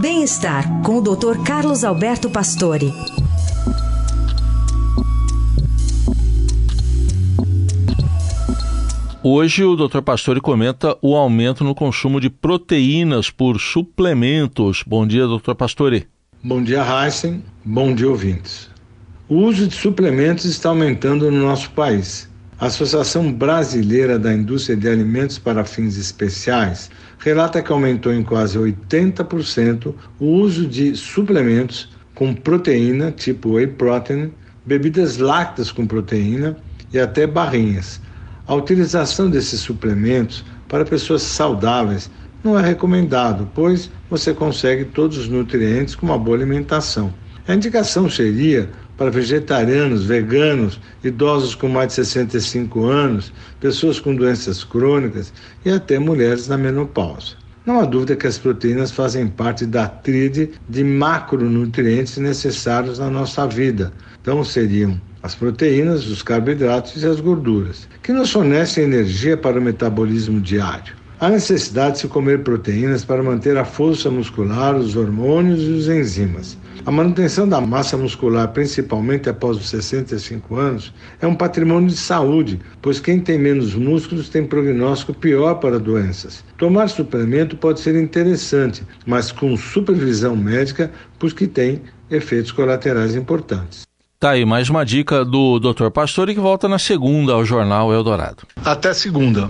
Bem-estar com o Dr. Carlos Alberto Pastore. Hoje o Dr. Pastore comenta o aumento no consumo de proteínas por suplementos. Bom dia, Dr. Pastore. Bom dia, Heisen. Bom dia, ouvintes. O uso de suplementos está aumentando no nosso país. A Associação Brasileira da Indústria de Alimentos para Fins Especiais relata que aumentou em quase 80% o uso de suplementos com proteína, tipo whey protein, bebidas lácteas com proteína e até barrinhas. A utilização desses suplementos para pessoas saudáveis não é recomendado, pois você consegue todos os nutrientes com uma boa alimentação. A indicação seria para vegetarianos, veganos, idosos com mais de 65 anos, pessoas com doenças crônicas e até mulheres na menopausa. Não há dúvida que as proteínas fazem parte da tríade de macronutrientes necessários na nossa vida. Então seriam as proteínas, os carboidratos e as gorduras, que nos fornecem energia para o metabolismo diário. Há necessidade de se comer proteínas para manter a força muscular, os hormônios e os enzimas. A manutenção da massa muscular, principalmente após os 65 anos, é um patrimônio de saúde, pois quem tem menos músculos tem prognóstico pior para doenças. Tomar suplemento pode ser interessante, mas com supervisão médica, porque tem efeitos colaterais importantes. Tá aí mais uma dica do Dr. Pastore que volta na segunda ao Jornal Eldorado. Até segunda.